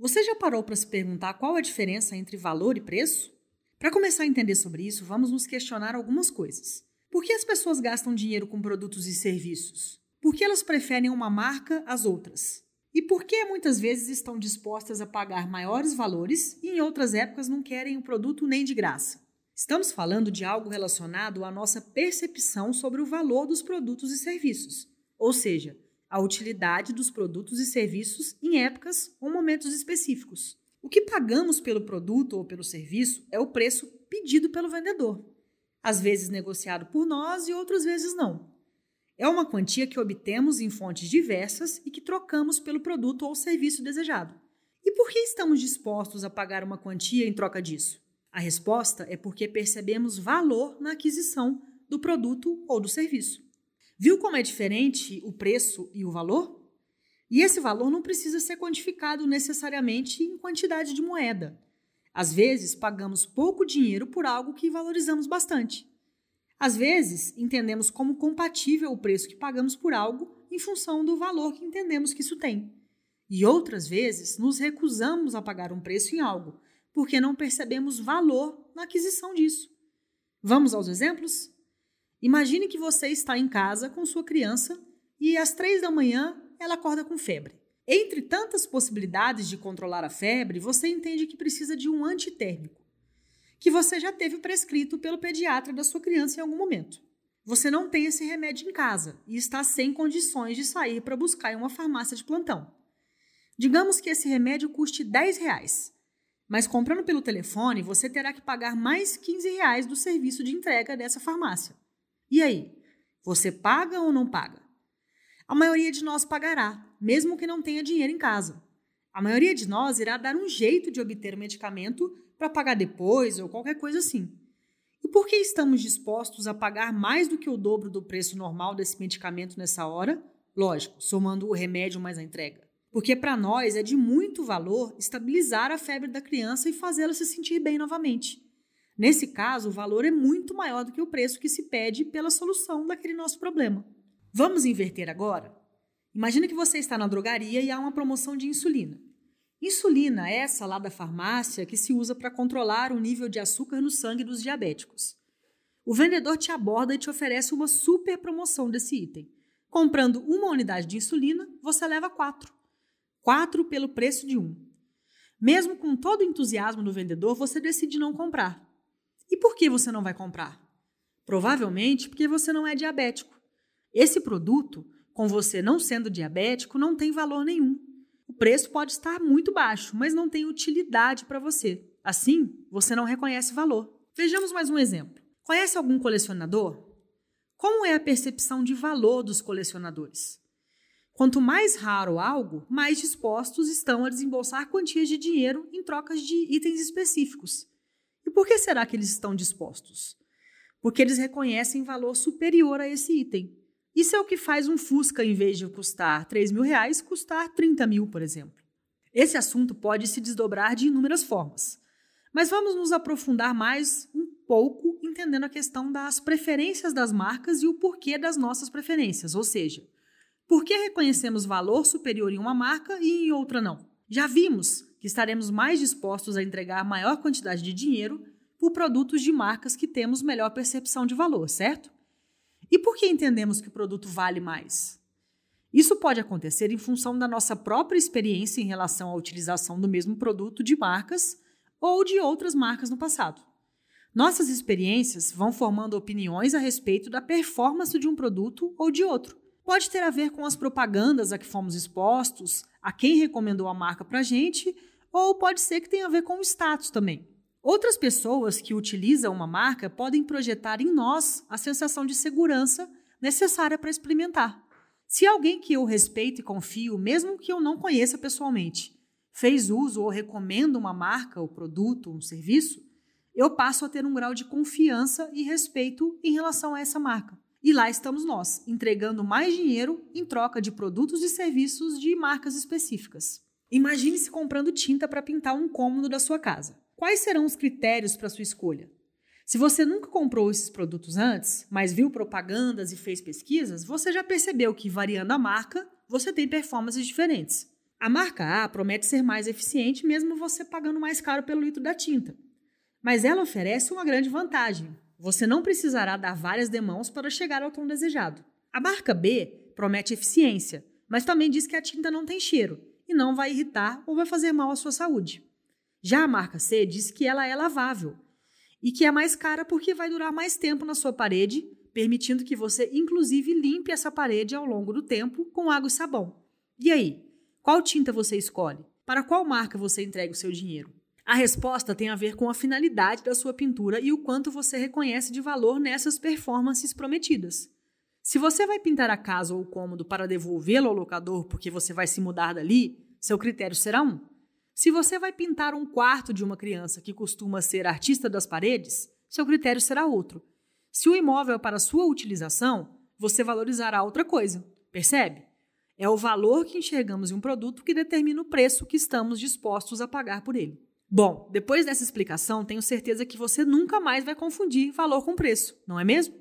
Você já parou para se perguntar qual a diferença entre valor e preço? Para começar a entender sobre isso, vamos nos questionar algumas coisas. Por que as pessoas gastam dinheiro com produtos e serviços? Por que elas preferem uma marca às outras? E por que muitas vezes estão dispostas a pagar maiores valores e em outras épocas não querem o produto nem de graça? Estamos falando de algo relacionado à nossa percepção sobre o valor dos produtos e serviços, ou seja, a utilidade dos produtos e serviços em épocas ou momentos específicos. O que pagamos pelo produto ou pelo serviço é o preço pedido pelo vendedor, às vezes negociado por nós e outras vezes não. É uma quantia que obtemos em fontes diversas e que trocamos pelo produto ou serviço desejado. E por que estamos dispostos a pagar uma quantia em troca disso? A resposta é porque percebemos valor na aquisição do produto ou do serviço. Viu como é diferente o preço e o valor? E esse valor não precisa ser quantificado necessariamente em quantidade de moeda. Às vezes, pagamos pouco dinheiro por algo que valorizamos bastante. Às vezes, entendemos como compatível o preço que pagamos por algo em função do valor que entendemos que isso tem. E outras vezes, nos recusamos a pagar um preço em algo, porque não percebemos valor na aquisição disso. Vamos aos exemplos? Imagine que você está em casa com sua criança e às três da manhã ela acorda com febre. Entre tantas possibilidades de controlar a febre, você entende que precisa de um antitérmico, que você já teve prescrito pelo pediatra da sua criança em algum momento. Você não tem esse remédio em casa e está sem condições de sair para buscar em uma farmácia de plantão. Digamos que esse remédio custe 10 reais, mas comprando pelo telefone você terá que pagar mais 15 reais do serviço de entrega dessa farmácia. E aí, você paga ou não paga? A maioria de nós pagará, mesmo que não tenha dinheiro em casa. A maioria de nós irá dar um jeito de obter o medicamento para pagar depois ou qualquer coisa assim. E por que estamos dispostos a pagar mais do que o dobro do preço normal desse medicamento nessa hora? Lógico, somando o remédio mais a entrega. Porque para nós é de muito valor estabilizar a febre da criança e fazê-la se sentir bem novamente. Nesse caso, o valor é muito maior do que o preço que se pede pela solução daquele nosso problema. Vamos inverter agora? Imagina que você está na drogaria e há uma promoção de insulina. Insulina é essa lá da farmácia que se usa para controlar o nível de açúcar no sangue dos diabéticos. O vendedor te aborda e te oferece uma super promoção desse item. Comprando uma unidade de insulina, você leva quatro. Quatro pelo preço de um. Mesmo com todo o entusiasmo do vendedor, você decide não comprar. E por que você não vai comprar? Provavelmente porque você não é diabético. Esse produto, com você não sendo diabético, não tem valor nenhum. O preço pode estar muito baixo, mas não tem utilidade para você. Assim, você não reconhece valor. Vejamos mais um exemplo. Conhece algum colecionador? Como é a percepção de valor dos colecionadores? Quanto mais raro algo, mais dispostos estão a desembolsar quantias de dinheiro em trocas de itens específicos. E por que será que eles estão dispostos? Porque eles reconhecem valor superior a esse item. Isso é o que faz um Fusca, em vez de custar 3 mil reais, custar 30 mil, por exemplo. Esse assunto pode se desdobrar de inúmeras formas. Mas vamos nos aprofundar mais um pouco entendendo a questão das preferências das marcas e o porquê das nossas preferências, ou seja, por que reconhecemos valor superior em uma marca e em outra não. Já vimos que estaremos mais dispostos a entregar maior quantidade de dinheiro por produtos de marcas que temos melhor percepção de valor, certo? E por que entendemos que o produto vale mais? Isso pode acontecer em função da nossa própria experiência em relação à utilização do mesmo produto de marcas ou de outras marcas no passado. Nossas experiências vão formando opiniões a respeito da performance de um produto ou de outro. Pode ter a ver com as propagandas a que fomos expostos, a quem recomendou a marca para gente ou pode ser que tenha a ver com o status também. Outras pessoas que utilizam uma marca podem projetar em nós a sensação de segurança necessária para experimentar. Se alguém que eu respeito e confio, mesmo que eu não conheça pessoalmente, fez uso ou recomenda uma marca, ou produto, um serviço, eu passo a ter um grau de confiança e respeito em relação a essa marca. E lá estamos nós, entregando mais dinheiro em troca de produtos e serviços de marcas específicas. Imagine-se comprando tinta para pintar um cômodo da sua casa. Quais serão os critérios para sua escolha? Se você nunca comprou esses produtos antes, mas viu propagandas e fez pesquisas, você já percebeu que, variando a marca, você tem performances diferentes. A marca A promete ser mais eficiente mesmo você pagando mais caro pelo litro da tinta. Mas ela oferece uma grande vantagem. Você não precisará dar várias demãos para chegar ao tom desejado. A marca B promete eficiência, mas também diz que a tinta não tem cheiro e não vai irritar ou vai fazer mal à sua saúde. Já a marca C diz que ela é lavável e que é mais cara porque vai durar mais tempo na sua parede, permitindo que você inclusive limpe essa parede ao longo do tempo com água e sabão. E aí, qual tinta você escolhe? Para qual marca você entrega o seu dinheiro? A resposta tem a ver com a finalidade da sua pintura e o quanto você reconhece de valor nessas performances prometidas. Se você vai pintar a casa ou o cômodo para devolvê-lo ao locador porque você vai se mudar dali, seu critério será um. Se você vai pintar um quarto de uma criança que costuma ser artista das paredes, seu critério será outro. Se o imóvel é para sua utilização, você valorizará outra coisa. Percebe? É o valor que enxergamos em um produto que determina o preço que estamos dispostos a pagar por ele. Bom, depois dessa explicação, tenho certeza que você nunca mais vai confundir valor com preço, não é mesmo?